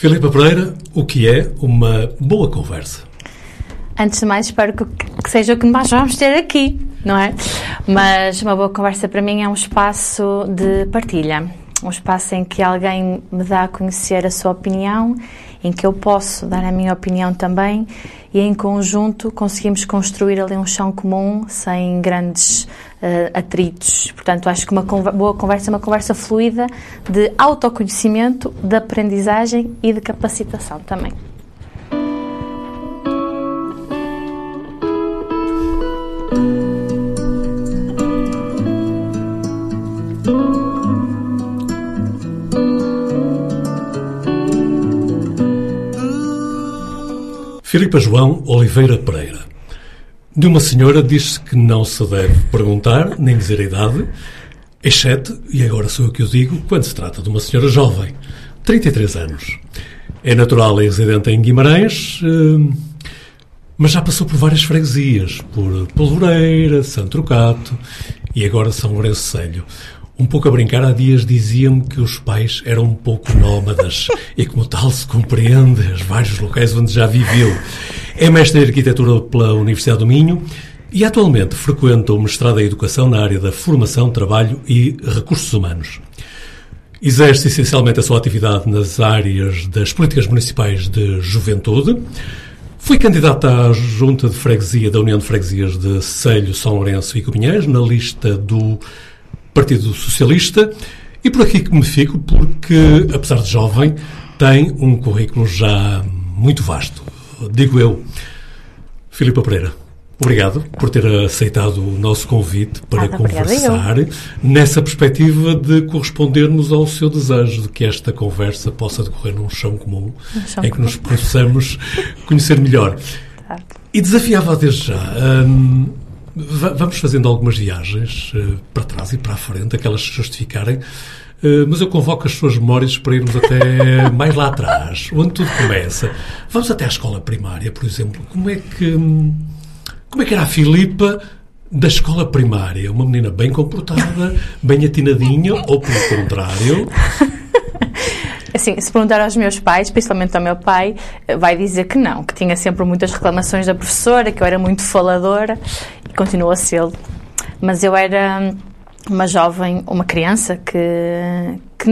Filipe Pereira, o que é uma boa conversa? Antes de mais, espero que, que seja o que nós vamos ter aqui, não é? Mas uma boa conversa para mim é um espaço de partilha, um espaço em que alguém me dá a conhecer a sua opinião, em que eu posso dar a minha opinião também e em conjunto conseguimos construir ali um chão comum sem grandes uh, atritos. Portanto, acho que uma boa conversa é uma conversa fluida de autoconhecimento, de aprendizagem e de capacitação também. Filipa João Oliveira Pereira. De uma senhora diz-se que não se deve perguntar, nem dizer a idade, exceto, e agora sou eu que o digo, quando se trata de uma senhora jovem, 33 anos. É natural e residente em Guimarães, eh, mas já passou por várias freguesias, por Polvoreira, Santo Trocato e agora São Lourenço Selho. Um pouco a brincar, há dias diziam-me que os pais eram um pouco nómadas e, como tal, se compreende os vários locais onde já viveu. É mestre em arquitetura pela Universidade do Minho e atualmente frequenta o mestrado em Educação na área da formação, trabalho e recursos humanos. Exerce essencialmente a sua atividade nas áreas das políticas municipais de juventude. Foi candidata à Junta de Freguesia da União de Freguesias de Selho, São Lourenço e Copinheiros na lista do Partido Socialista. E por aqui que me fico, porque, apesar de jovem, tem um currículo já muito vasto. Digo eu. Filipe Pereira, obrigado por ter aceitado o nosso convite para Nada, conversar nessa perspectiva de correspondermos ao seu desejo de que esta conversa possa decorrer num chão comum um chão em que comum. nos possamos conhecer melhor. E desafiava desde já. Hum, Vamos fazendo algumas viagens uh, para trás e para a frente, aquelas que justificarem, uh, mas eu convoco as suas memórias para irmos até mais lá atrás, onde tudo começa. Vamos até à escola primária, por exemplo. Como é que, como é que era a Filipa da escola primária? Uma menina bem comportada, bem atinadinha, ou pelo contrário? Assim, se perguntar aos meus pais, principalmente ao meu pai, vai dizer que não, que tinha sempre muitas reclamações da professora, que eu era muito faladora e continuo a ser. Mas eu era uma jovem, uma criança que, que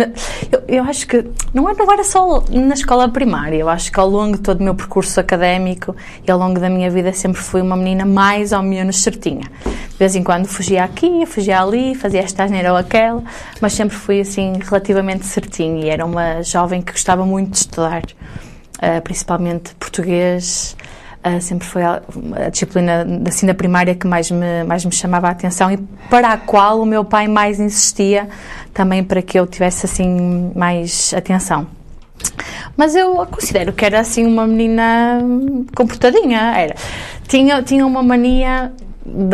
eu, eu, acho que não era, não era só na escola primária, eu acho que ao longo de todo o meu percurso académico e ao longo da minha vida sempre fui uma menina mais ou menos certinha. De vez em quando fugia aqui, fugia ali, fazia esta asneira ou aquela, mas sempre fui assim relativamente certinha e era uma jovem que gostava muito de estudar, uh, principalmente português, Uh, sempre foi a, a, disciplina assim da primária que mais me, mais me chamava a atenção e para a qual o meu pai mais insistia também para que eu tivesse assim mais atenção. Mas eu considero que era assim uma menina comportadinha, era. Tinha, tinha uma mania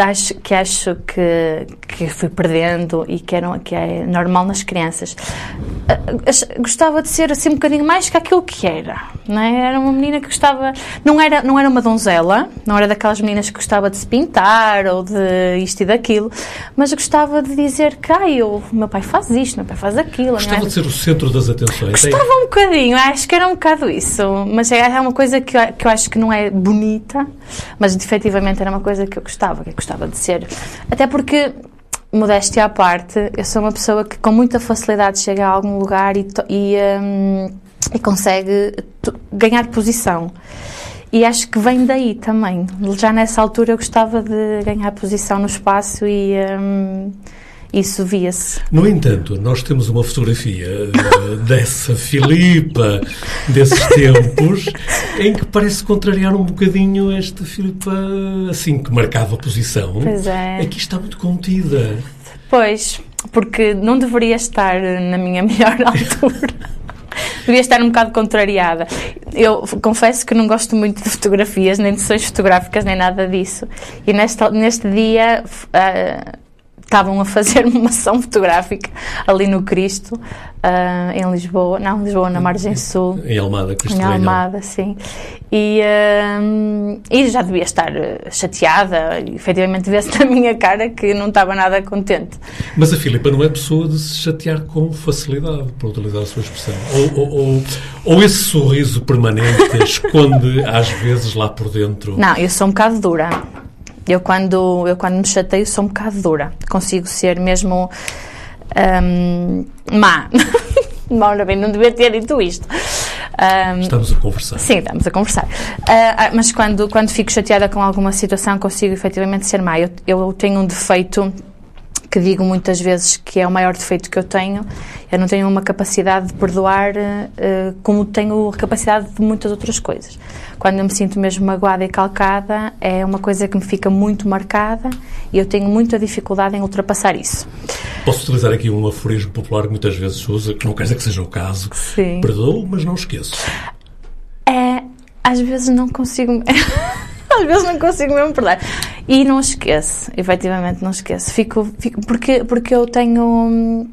acho, que acho que, que fui perdendo e que, eram, que é normal nas crianças. Ah, gostava de ser assim um bocadinho mais que aquilo que era. Não é? Era uma menina que gostava. Não era, não era uma donzela, não era daquelas meninas que gostava de se pintar ou de isto e daquilo, mas gostava de dizer que ah, eu, meu pai faz isto, meu pai faz aquilo. Gostava é? de ser o centro das atenções. Gostava é? um bocadinho, acho que era um bocado isso. Mas é, é uma coisa que eu, que eu acho que não é bonita, mas efetivamente era uma coisa que eu gostava que gostava de ser. Até porque, modéstia à parte, eu sou uma pessoa que com muita facilidade chega a algum lugar e, e, um, e consegue ganhar posição. E acho que vem daí também. Já nessa altura eu gostava de ganhar posição no espaço e. Um, isso via-se. No entanto, nós temos uma fotografia uh, dessa Filipa desses tempos em que parece contrariar um bocadinho esta Filipa assim que marcava a posição. Pois é. Aqui está muito contida. Pois, porque não deveria estar na minha melhor altura. devia estar um bocado contrariada. Eu confesso que não gosto muito de fotografias, nem de sessões fotográficas, nem nada disso. E neste, neste dia. Uh, estavam a fazer uma ação fotográfica ali no Cristo, uh, em Lisboa, não, Lisboa, na Margem Sul. Em Almada, Cristo Em Almada, sim. E, uh, e já devia estar chateada, e, efetivamente vê-se na minha cara que não estava nada contente. Mas a Filipa não é pessoa de se chatear com facilidade, para utilizar a sua expressão. Ou, ou, ou, Ou esse sorriso permanente esconde às vezes lá por dentro? Não, eu sou um bocado dura. Eu quando, eu quando me chateio sou um bocado dura. Consigo ser mesmo um, má. Ora bem, não devia ter dito isto. Um, estamos a conversar. Sim, estamos a conversar. Uh, mas quando, quando fico chateada com alguma situação, consigo efetivamente ser má. Eu, eu tenho um defeito que digo muitas vezes que é o maior defeito que eu tenho. Eu não tenho uma capacidade de perdoar uh, como tenho a capacidade de muitas outras coisas. Quando eu me sinto mesmo magoada e calcada, é uma coisa que me fica muito marcada e eu tenho muita dificuldade em ultrapassar isso. Posso utilizar aqui um aforismo popular que muitas vezes se usa, que não quer dizer que seja o caso. Sim. Perdoo, mas não esqueço. É, às vezes não consigo. às vezes não consigo mesmo perdoar. E não esqueço, efetivamente não esqueço. Fico, fico, porque, porque eu tenho.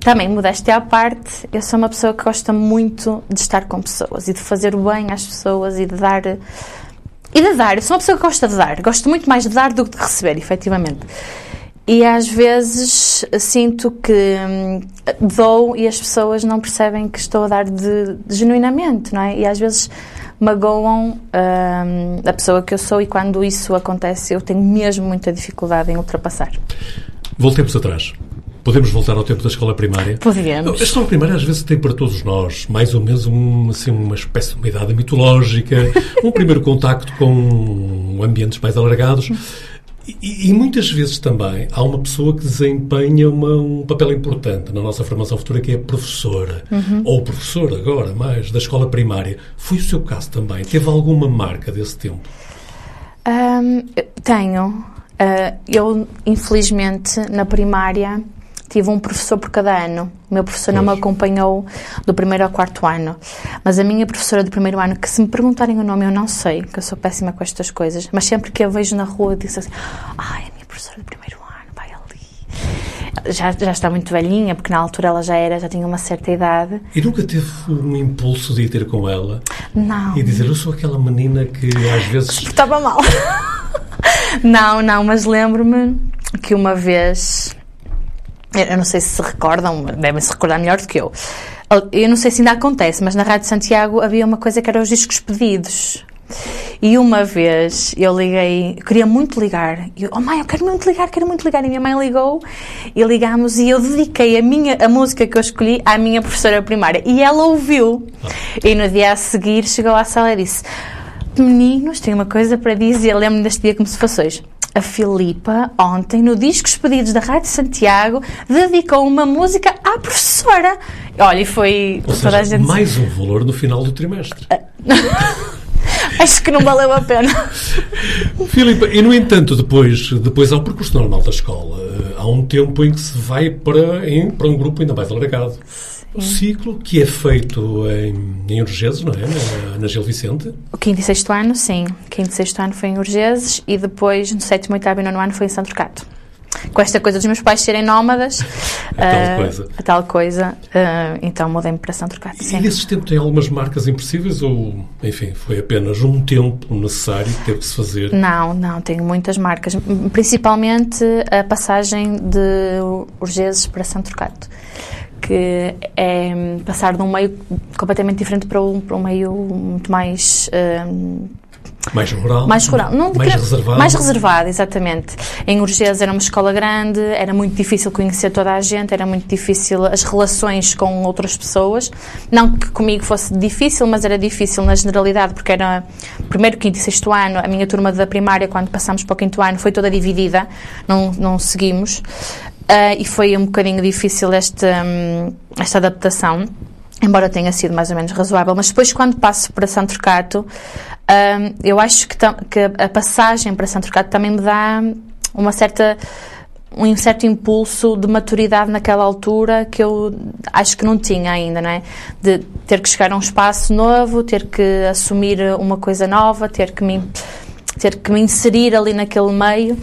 Também, modéstia à parte, eu sou uma pessoa que gosta muito de estar com pessoas e de fazer o bem às pessoas e de dar. E de dar. Eu sou uma pessoa que gosta de dar. Gosto muito mais de dar do que de receber, efetivamente. E às vezes sinto que hum, dou e as pessoas não percebem que estou a dar de, de genuinamente, não é? E às vezes magoam hum, a pessoa que eu sou e quando isso acontece eu tenho mesmo muita dificuldade em ultrapassar. Voltemos atrás. Podemos voltar ao tempo da escola primária? Podemos. A escola primária às vezes tem para todos nós mais ou menos um, assim, uma espécie de uma idade mitológica, um primeiro contacto com ambientes mais alargados. E, e, muitas vezes também há uma pessoa que desempenha uma, um papel importante na nossa formação futura, que é a professora. Uhum. Ou professor agora, mais, da escola primária. Foi o seu caso também? Teve alguma marca desse tempo? Um, tenho. Uh, eu, infelizmente, na primária tive um professor por cada ano. O meu professor pois. não me acompanhou do primeiro ao quarto ano. Mas a minha professora do primeiro ano, que se me perguntarem o nome, eu não sei, que eu sou péssima com estas coisas, mas sempre que eu vejo na rua, eu disse assim: ai, a minha professora do primeiro ano, vai ali. Já, já está muito velhinha, porque na altura ela já era, já tinha uma certa idade. E nunca teve um impulso de ir ter com ela? Não. E dizer: eu sou aquela menina que às vezes. Estava mal. não, não, mas lembro-me que uma vez eu não sei se se recordam, devem se recordar melhor do que eu. Eu não sei se ainda acontece, mas na Rádio Santiago havia uma coisa que era os discos pedidos. E uma vez eu liguei, eu queria muito ligar. E eu, oh mãe, eu quero muito ligar, quero muito ligar. E minha mãe ligou e ligámos e eu dediquei a minha a música que eu escolhi à minha professora primária. E ela ouviu. E no dia a seguir chegou à sala e disse: Meninos, tenho uma coisa para dizer. Lembro-me deste dia como se fosse hoje a Filipa, ontem, no Discos Pedidos da Rádio Santiago, dedicou uma música à professora. Olha, e foi Ou toda seja, a gente. Mais um valor no final do trimestre. Acho que não valeu a pena. Filipa, e no entanto, depois, depois há o percurso normal da escola. Há um tempo em que se vai para, em, para um grupo ainda mais alargado. O ciclo que é feito em, em Urgeses, não é? Na, na Gil Vicente. O quinto e sexto ano, sim. O quinto e sexto ano foi em Urgeses e depois, no sétimo, oitavo e nono ano, foi em Santo Turcato. Com esta coisa dos meus pais serem nómadas, a tal uh, coisa, a tal coisa uh, então mudei-me para Santo Turcato. E nesse tempo tem algumas marcas impossíveis ou, enfim, foi apenas um tempo necessário que teve que se fazer? Não, não, tenho muitas marcas. Principalmente a passagem de Urgeses para Santo Turcato que é passar de um meio completamente diferente para um, para um meio muito mais. Um, mais rural? Mais rural. Não, mais reservado? Mais reservado, exatamente. Em Urgés era uma escola grande, era muito difícil conhecer toda a gente, era muito difícil as relações com outras pessoas. Não que comigo fosse difícil, mas era difícil na generalidade, porque era primeiro, quinto e sexto ano, a minha turma da primária, quando passamos para o quinto ano, foi toda dividida, não, não seguimos. Uh, e foi um bocadinho difícil esta, um, esta adaptação, embora tenha sido mais ou menos razoável. Mas depois, quando passo para Santo Turcato, um, eu acho que, que, a passagem para Santo Turcato também me dá uma certa um certo impulso de maturidade naquela altura que eu acho que não tinha ainda, não é? De ter que chegar a um espaço novo, ter que assumir uma coisa nova, ter que me, ter que me inserir ali naquele meio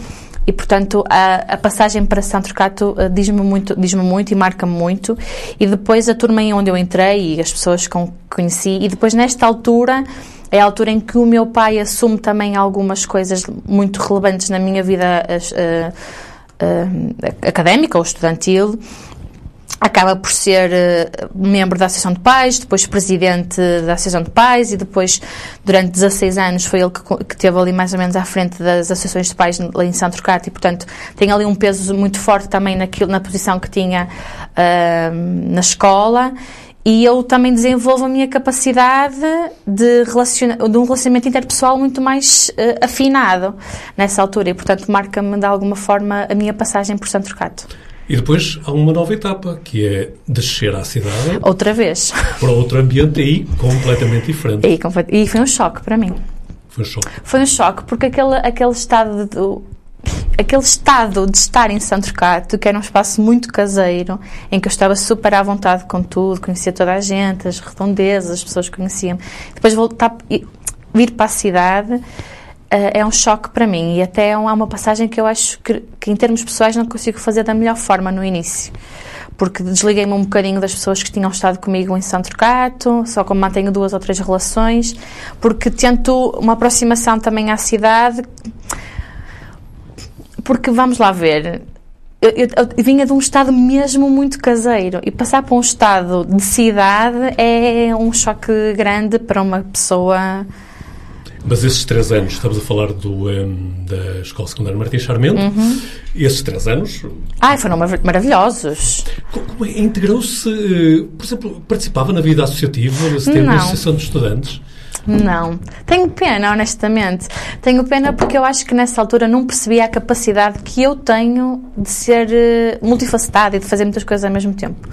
e portanto a, a passagem para Santo Turcato uh, diz-me muito, diz-me muito e marca-me muito. E depois a turma em onde eu entrei e as pessoas que conheci. E depois nesta altura é a altura em que o meu pai assume também algumas coisas muito relevantes na minha vida uh, académica ou estudantil acaba por ser uh, membro da Associação de Pais, depois presidente da Associação de Pais e depois, durante 16 anos, foi ele que, que teve ali mais ou menos à frente das Associações de Pais em Santo Trocado e, portanto, tem ali um peso muito forte também naquilo, na posição que tinha uh, na escola e eu também desenvolvo a minha capacidade de, relaciona de um relacionamento interpessoal muito mais uh, afinado nessa altura e, portanto, marca-me de alguma forma a minha passagem por Santo Trocado. E depois há uma nova etapa, que é descer à cidade. Outra vez. Para outro ambiente aí completamente diferente. E, e foi um choque para mim. Foi um choque. Foi um choque, porque aquele, aquele estado de, aquele estado de estar em Santo Cato, que era um espaço muito caseiro, em que eu estava super à vontade com tudo, conhecia toda a gente, as redondezas, as pessoas que conheciam. Depois voltar, vir para a cidade é um choque para mim e até é uma passagem que eu acho que, que, em termos pessoais não consigo fazer da melhor forma no início. Porque desliguei-me um bocadinho das pessoas que tinham estado comigo em São só como mantenho duas ou três relações, porque tento uma aproximação também à cidade, porque vamos lá ver, eu, eu, eu, vinha de um estado mesmo muito caseiro e passar para um estado de cidade é um choque grande para uma pessoa mas esses três anos, estamos a falar do, um, da Escola Secundária Martins Charmento, uhum. esses três anos... Ai, foram maravilhosos. Como é, integrou-se, eh, por exemplo, participava na vida associativa, tempo, na Associação de Estudantes? Não. Tenho pena, honestamente. Tenho pena porque eu acho que nessa altura não percebia a capacidade que eu tenho de ser uh, multifacetada e de fazer muitas coisas ao mesmo tempo.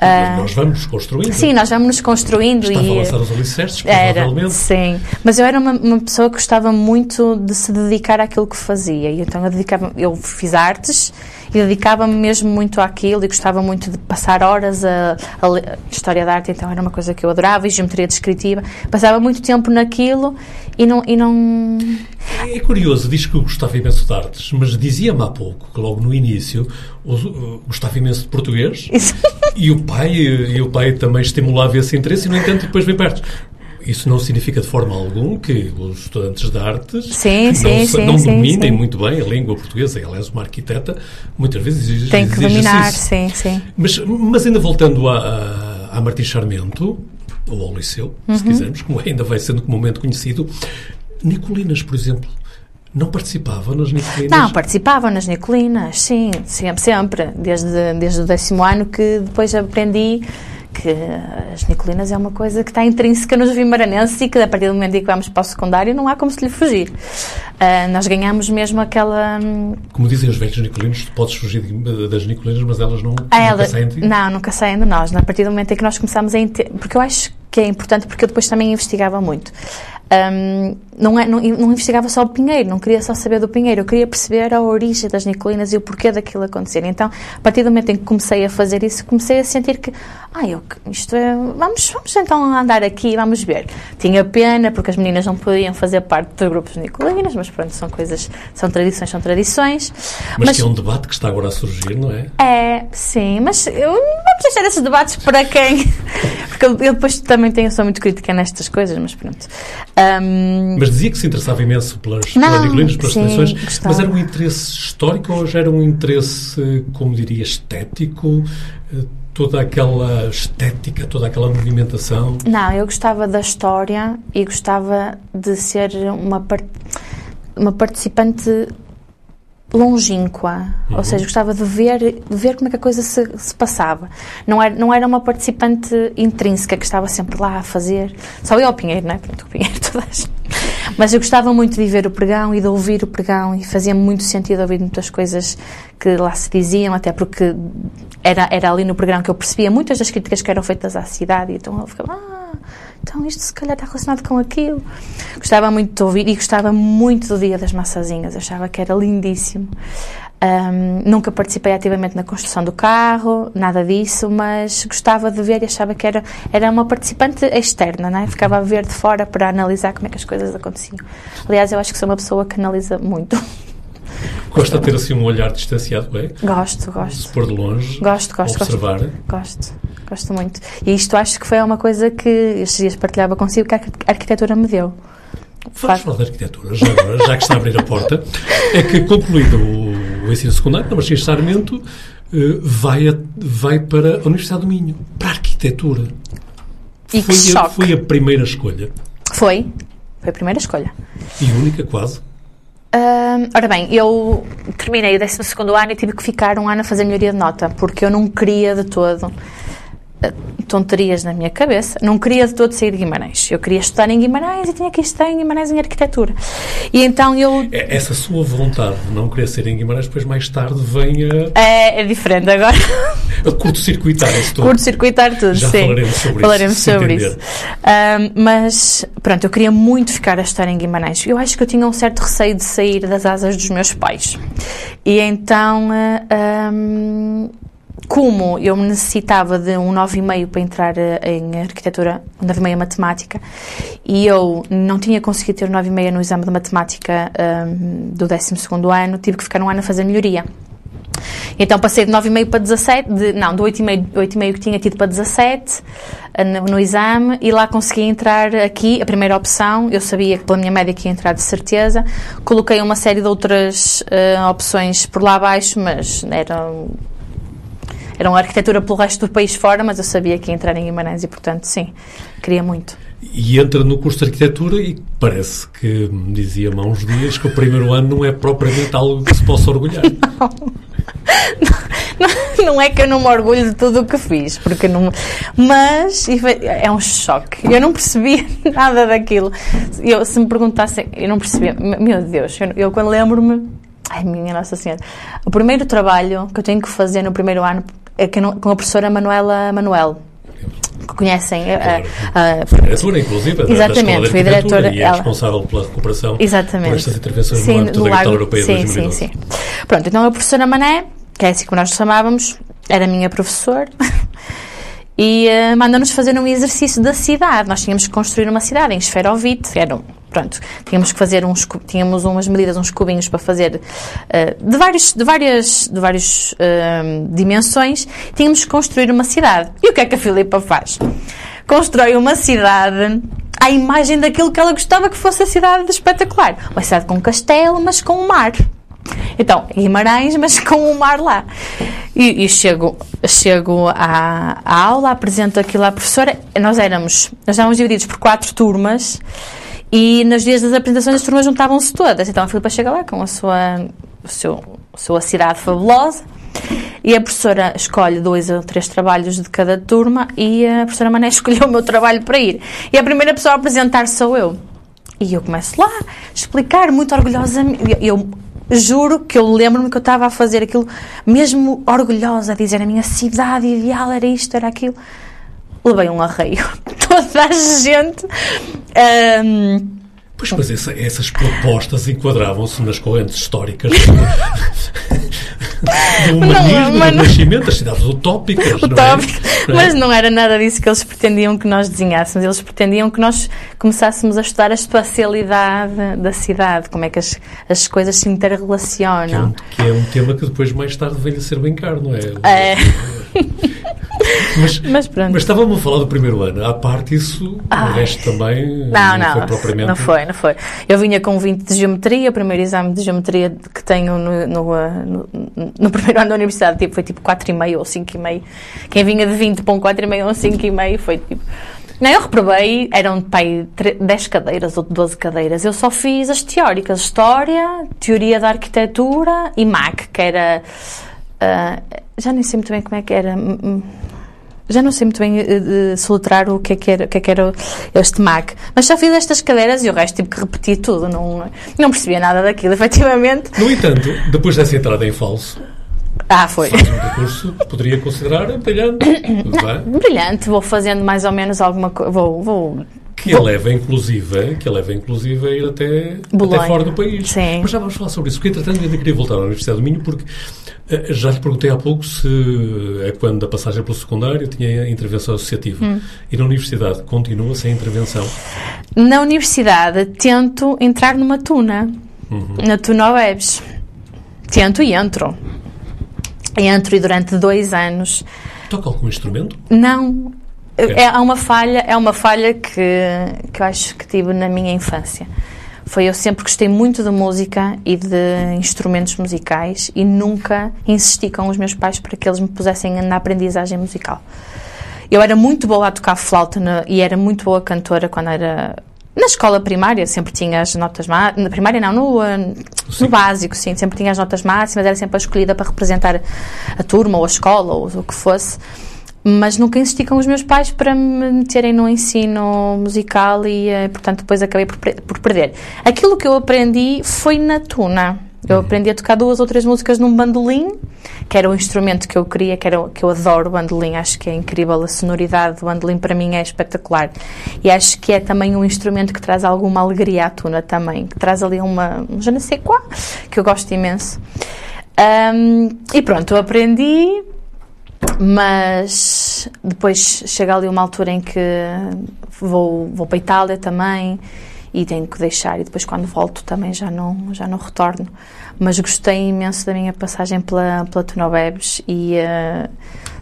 Uh, nós vamos construindo. Sim, nós vamos nos construindo. Estava e, a lançar os alicerces, provavelmente. Era, sim. Mas eu era uma, uma, pessoa que gostava muito de se dedicar àquilo que fazia. E então eu dedicava... Eu fiz artes e dedicava-me mesmo muito àquilo e gostava muito de passar horas a, a, História da arte, então era uma coisa que eu adorava, e geometria descritiva. Passava muito tempo naquilo e não... E não... É curioso, diz que gostava imenso de artes, mas dizia-me há pouco que logo no início gostava imenso de português Isso. e o pai e o pai também estimulava esse interesse e, no entanto, depois vem perto isso não significa de forma alguma que os estudantes de artes sim, não, sim, sim, não sim, dominem muito bem a língua portuguesa. Aliás, uma arquiteta muitas vezes exige, Tem que exige dominar, isso. sim, sim. Mas, mas ainda voltando a, a, a Martins Charmento, ou ao Liceu, uhum. se quisermos, como ainda vai sendo comumente conhecido, Nicolinas, por exemplo, não participava nas Nicolinas? Não, participava nas Nicolinas, sim, sempre, sempre. Desde, desde o décimo ano que depois aprendi as Nicolinas é uma coisa que está intrínseca nos vimaranenses e que a partir do momento em que vamos para o secundário não há como se lhe fugir. Uh, nós ganhamos mesmo aquela... Hum, como dizem os velhos Nicolinos, tu podes fugir das Nicolinas, mas elas não, Ela, nunca saem de? Não, nunca saem de nós. A partir do momento em que nós começamos a... Porque eu acho que é importante, porque eu depois também investigava muito um, não, é, não, não, investigava só o Pinheiro, não queria só saber do Pinheiro, eu queria perceber a origem das Nicolinas e o porquê daquilo acontecer. Então, a partir do momento em que comecei a fazer isso, comecei a sentir que, ah, eu, isto é, vamos, vamos então andar aqui, vamos ver. Tinha pena, porque as meninas não podiam fazer parte dos grupos Nicolinas, mas pronto, são coisas, são tradições, são tradições. Mas, mas que é um debate que está agora a surgir, não é? É, sim, mas eu, vamos deixar esses debates para quem. porque eu, eu depois também tenho, sou muito crítica nestas coisas, mas pronto. Um, mas dizia que se interessava imenso pelas, não, pelas Nicolinas, pelas sim, tradições, mas era um interesse histórico ou já era um interesse, como diria, estético? Eh, toda aquela estética, toda aquela movimentação? Não, eu gostava da história e gostava de ser uma, part uma participante longínqua, uhum. ou seja, gostava de ver, de ver como é que a coisa se, se, passava. Não era, não era uma participante intrínseca que estava sempre lá a fazer, só eu ao Pinheiro, não é? Pronto, o Pinheiro todas. Mas eu gostava muito de ver o pregão e de ouvir o pregão e fazia muito sentido ouvir muitas coisas que lá se diziam, até porque era, era ali no pregão que eu percebia muitas das críticas que eram feitas à cidade, então eu ficava, ah, então isto se calhar está relacionado com aquilo. Gostava muito de ouvir e gostava muito do Dia das Massazinhas, achava que era lindíssimo. Um, nunca participei ativamente na construção do carro, nada disso, mas gostava de ver e achava que era, era uma participante externa, né? ficava a ver de fora para analisar como é que as coisas aconteciam. Aliás, eu acho que sou uma pessoa que analisa muito. Gosta de ter assim um olhar distanciado, é? Gosto, gosto. Se pôr de longe, gosto, gosto, observar. Gosto, gosto, gosto muito. E isto acho que foi uma coisa que estes dias partilhava consigo que a arquitetura me deu. Vamos falar da arquitetura, já já que está a abrir a porta. É que concluído o, o ensino secundário, na Martins Sarmento, eh, vai, a- vai para a Universidade do Minho, para a arquitetura. E que foi, a, choque. foi a primeira escolha. Foi. Foi a primeira escolha. E única, quase. Ahm, ora bem, eu terminei o 12 ano e tive que ficar um ano a fazer melhoria de nota, porque eu não queria de todo tonterias na minha cabeça, não queria de todo sair de Guimarães. Eu queria estudar em Guimarães e tinha que estudar em Guimarães em arquitetura. E então eu. É- Essa sua vontade de não querer ser em Guimarães, depois mais tarde vem a, É, é diferente agora. a curto-circuitar isso todo. Curto-circuitar tudo, Já sim. falaremos sobre Falaremos isso, sobre isso. Ahm, mas, pronto, eu queria muito ficar a estar em Guimarães. Eu acho que eu tinha um certo receio de sair das asas dos meus pais. E então, ah, ahm, como eu necessitava de um 9,5 para entrar ah, em arquitetura, um 9,5 em matemática, e eu não tinha conseguido ter um 9,5 no exame de matemática ahm, do 12º ano, tive que ficar um ano a fazer melhoria. Então passei de 9,5 para 17, de, não, do 8,5 8,5 que tinha tido para 17 eh, no, no exame e lá consegui entrar aqui, a primeira opção, eu sabia que pela minha média que ia entrar de certeza, coloquei uma série de outras eh, opções por lá abaixo, mas eram eram arquitetura pelo resto do país fora, mas eu sabia que ia entrar em Guimarães e portanto sim, queria muito. E entra no curso de arquitetura e parece que me dizia-me há uns dias que o primeiro ano não é propriamente algo que se possa orgulhar. Não é que eu não me orgulho de tudo o que fiz, porque não. Mas é um choque. Eu não percebia nada daquilo. Eu, se me perguntassem, eu não percebia. Me- Meu Deus, eu, eu quando lembro-me. Ai, minha Nossa Senhora. O primeiro trabalho que eu tenho que fazer no primeiro ano que não- com a professora Manuela Manuel. Que conhecem. eh, Claro. a- a- Foi diretora, inclusive, da Exatamente, Arquitetura diretora, e é ela- responsável pela recuperação Exatamente. por estas intervenções Sim, no âmbito da capital europeia sim, 2012. Sim, sim. Pronto, então a professora Mané, que é assim que nós chamávamos, era minha professora, e eh, mandou-nos fazer um exercício da cidade. Nós tínhamos que construir uma cidade em esferovite, era um- Pronto, tínhamos que fazer uns, tínhamos umas medidas, uns cubinhos para fazer eh, de vários, de várias, de vários eh, dimensões. Tínhamos que construir uma cidade. E o que é que a Filipa faz? Constrói uma cidade à imagem daquilo que ela gostava que fosse a cidade de espetacular. Uma cidade com um castelo, mas com um mar. Então, Guimarães, mas com o mar lá. E, e chego, chego à, à aula, apresento aquilo à professora. Nós éramos, nós estávamos divididos por quatro turmas e nos dias das apresentações as turmas juntavam-se todas. Então a Filipa chega lá com a sua, o seu, sua cidade fabulosa e a professora escolhe dois ou três trabalhos de cada turma e a professora Mané escolheu o meu trabalho para ir. E a primeira pessoa a apresentar sou eu. E eu começo lá a explicar muito orgulhosamente. Eu juro que eu lembro-me que eu estava a fazer aquilo mesmo orgulhosa, a dizer a minha cidade ideal era isto, era aquilo. Levei um arreio. Toda a gente. ahm, Pois, mas essa- essas propostas enquadravam-se nas correntes históricas do humanismo, mas do não- nascimento, das cidades utópicas. não é? utópico, Não é? mas não era nada disso que eles pretendiam que nós desenhássemos. Eles pretendiam que nós começássemos a estudar a espacialidade da cidade, como é que as, as coisas se Que é, um, interrelacionam. que é um tema que depois, mais tarde, vem a ser bem caro, não é? É. Mas, Mas pronto. mas estávamos a falar do primeiro ano. À parte isso, o Ai. resto também Não, não, foi propriamente... não foi, não foi. Eu vinha com 20 de geometria, o primeiro exame de geometria que tenho no, no, uh, no- no primeiro ano da universidade tipo, foi tipo 4,5 ou 5,5. Quem vinha de 20 para um 4,5 ou 5,5 foi tipo. Não, eu reprovei, eram pai, 10 cadeiras ou 12 cadeiras. Eu só fiz as teóricas: História, Teoria da Arquitetura e MAC, que era. ah, já nem sei muito bem como é que era. hum, hum, já não sei muito bem uh, soletrar o que é que era, o que é que era este MAC. Mas já fiz estas cadeiras e o resto tive que repetir tudo. Não, não percebia nada daquilo, efetivamente. No entanto, depois dessa entrada em falso, Ah, foi. faz um que poderia considerar brilhante. Bem? Brilhante, vou fazendo mais ou menos alguma coisa. Vou, vou. Que a leva, inclusive, que a leva, inclusive, a ir até, até fora do país. Sim. Mas já vamos falar sobre isso, porque, entretanto, ainda queria voltar à Universidade do Minho, porque eh, já lhe perguntei há pouco se, é quando da passagem pelo secundário, tinha intervenção associativa. Hum. E na Universidade continua sem intervenção. Na universidade, tento entrar numa tuna. Na Tuna Webs. Tento e entro. Entro e durante dois anos Toca algum instrumento? Não. É. É, há uma falha, é uma falha que, que eu acho que tive na minha infância. foi eu sempre gostei muito de música e de instrumentos musicais e nunca insisti com os meus pais para que eles me pusessem na aprendizagem musical. Eu era muito boa a tocar flauta na, e era muito boa cantora quando era na escola primária, sempre tinha as notas máximas. Na primária não, no, no básico, sim, sempre tinha as notas máximas, era sempre a escolhida para representar a turma ou a escola ou o que fosse mas nunca insisti com os meus pais para me meterem no ensino musical e, eh, portanto, depois acabei por, por perder. Aquilo que eu aprendi foi na tuna. Eu uhum. aprendi a tocar duas ou três músicas num bandolim, que era o instrumento que eu queria, que, era, que eu adoro o bandolim, acho que é incrível, a sonoridade do bandolim para mim é espetacular. E acho que é também um instrumento que traz alguma alegria à tuna também, que traz ali uma, um je ne sais quoi, que eu gosto imenso. Um, e pronto, eu aprendi, mas depois chega ali uma altura em que vou, vou para a Itália também e tenho que deixar e depois quando volto também já não já não retorno. Mas gostei imenso da minha passagem pela pela Tunobebes e uh,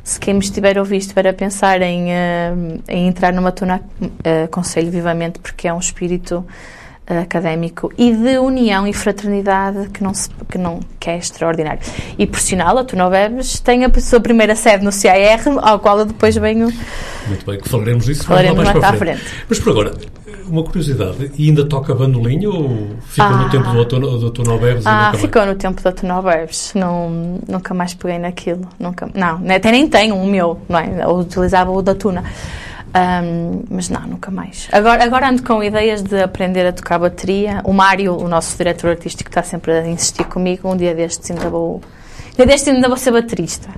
se quem me estiver a ouvir estiver a pensar em, uh, em entrar numa tuna uh, aconselho vivamente porque é um espírito académico e de união e fraternidade que não, se, que não que é extraordinário. E por sinal, a Tu Não Bebes tem a sua primeira sede no CAR, ao qual eu depois venho. Muito bem, que falaremos disso falaremos mais, mais para, frente. frente. Mas por agora, uma curiosidade, e ainda toca bandolim ou ficou ah, no tempo do, do Tu Não Bebes? Ah, ficou no tempo do Tu Não nunca mais peguei naquilo. Nunca, não, até nem tenho um meu, não é? Eu utilizava o da Tuna. Um, mas não, nunca mais. Agora, agora ando com ideias de aprender a tocar bateria. O Mário, o nosso diretor artístico, está sempre a insistir comigo. Um dia destes ainda vou. Um dia destes ainda vou ser baterista.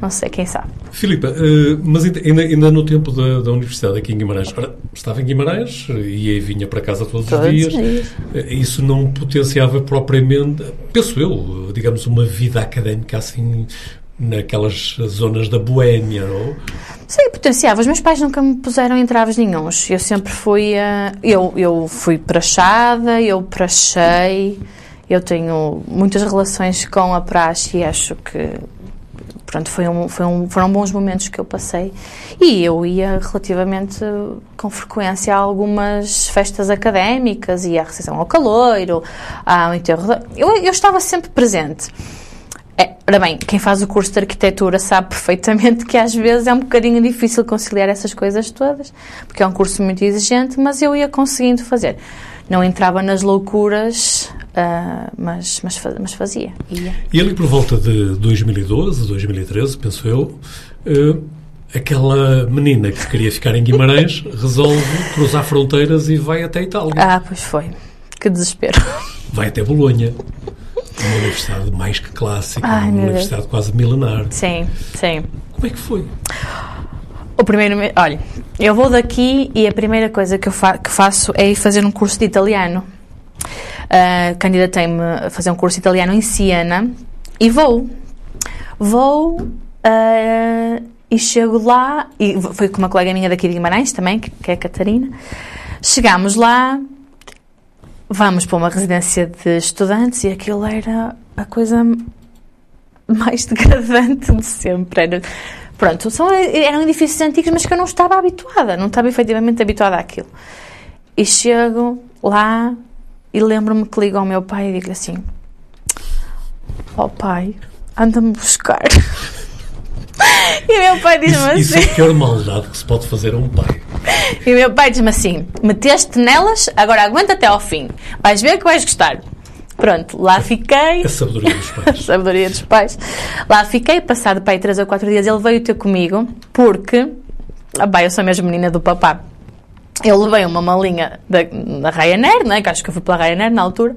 Não sei, quem sabe. Filipa, uh, mas ainda, ainda no tempo da, da universidade aqui em Guimarães, ora, estava em Guimarães e aí vinha para casa todos, todos os dias. dias. Uh, isso não potenciava propriamente, penso eu, digamos, uma vida académica assim naquelas zonas da Boémia, ou Sim, potenciava. Os meus pais nunca me puseram entraves nenhums. Eu sempre fui. Uh, eu, eu fui prachada, eu prachei, eu tenho muitas relações com a praxe e acho que. Pronto, foi um, foi um, foram bons momentos que eu passei. E eu ia relativamente com frequência a algumas festas académicas, ia à recepção ao caloiro, ao enterro. Eu, eu estava sempre presente. É, ora bem, quem faz o curso de arquitetura sabe perfeitamente que às vezes é um bocadinho difícil conciliar essas coisas todas, porque é um curso muito exigente, mas eu ia conseguindo fazer. Não entrava nas loucuras, uh, mas, mas, mas, fazia. Ia. E ali por volta de 2012, 2013, penso eu, uh, aquela menina que queria ficar em Guimarães resolve cruzar fronteiras e vai até Itália. Ah, pois foi. Que desespero. Vai até Bolonha uma universidade mais que clássica, Ai, uma universidade Deus. quase milenar. Sim, sim. Como é que foi? O primeiro, olha, eu vou daqui e a primeira coisa que eu fa que faço é ir fazer um curso de italiano. Uh, Candidatei-me a fazer um curso de italiano em Siena e vou. Vou uh, e chego lá, e foi com uma colega minha daqui de Guimarães também, que, que é a Catarina. Chegámos lá, vamos para uma residência de estudantes e aquilo era a coisa mais degradante de sempre. Era, pronto, são, eram edifícios antigos, mas que eu não estava habituada, não estava efetivamente habituada àquilo. E chego lá e lembro-me que ligo ao meu pai e digo-lhe assim: Ó oh, pai, anda-me buscar. e meu pai diz-me assim: Isso é a pior maldade que se pode fazer a um pai. E o meu pai diz-me assim: meteste nelas, agora aguenta até ao fim. Vais ver que vais gostar. Pronto, lá fiquei. A sabedoria dos pais. a sabedoria dos pais. Lá fiquei, passado pai três ou quatro dias, ele veio ter comigo, porque. Ah, bem, eu sou mesmo menina do papá eu levei uma malinha da, da Ryanair, né? que acho que eu fui pela Ryanair na altura,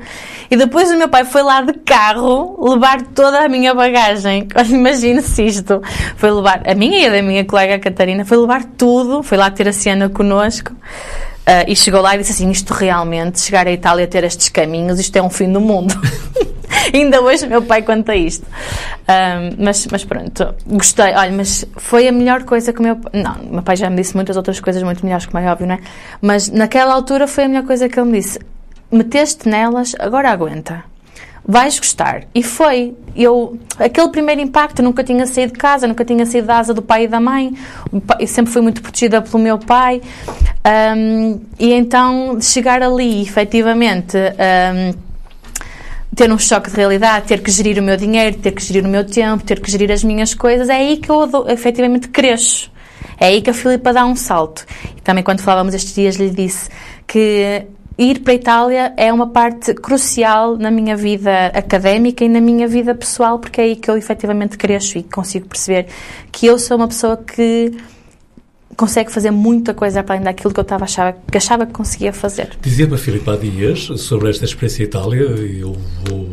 e depois o meu pai foi lá de carro levar toda a minha bagagem. Imagina-se isto. Foi levar, a minha e a da minha colega Catarina, foi levar tudo, foi lá ter a cena connosco. Uh, e chegou lá e disse assim: Isto realmente, chegar à Itália ter estes caminhos, isto é um fim do mundo. Ainda hoje meu pai conta isto. Um, mas, mas pronto, gostei. Olha, mas foi a melhor coisa que o meu pai. Não, meu pai já me disse muitas outras coisas muito melhores, como é óbvio, não é? Mas naquela altura foi a melhor coisa que ele me disse: Meteste nelas, agora aguenta. vais gostar. E foi. Eu, aquele primeiro impacto, nunca tinha saído de casa, nunca tinha saído da asa do pai e da mãe, eu sempre fui muito protegida pelo meu pai. Um, e então, chegar ali, efetivamente. Um, ter um choque de realidade, ter que gerir o meu dinheiro, ter que gerir o meu tempo, ter que gerir as minhas coisas, é aí que eu efetivamente cresço. É aí que a Filipa dá um salto. E também quando falávamos estes dias lhe disse que ir para a Itália é uma parte crucial na minha vida académica e na minha vida pessoal, porque é aí que eu efetivamente cresço e consigo perceber que eu sou uma pessoa que consegue fazer muita coisa para além daquilo que eu estava achava, que achava que conseguia fazer. Dizia-me a Filipa Dias sobre esta experiência em Itália, e eu vou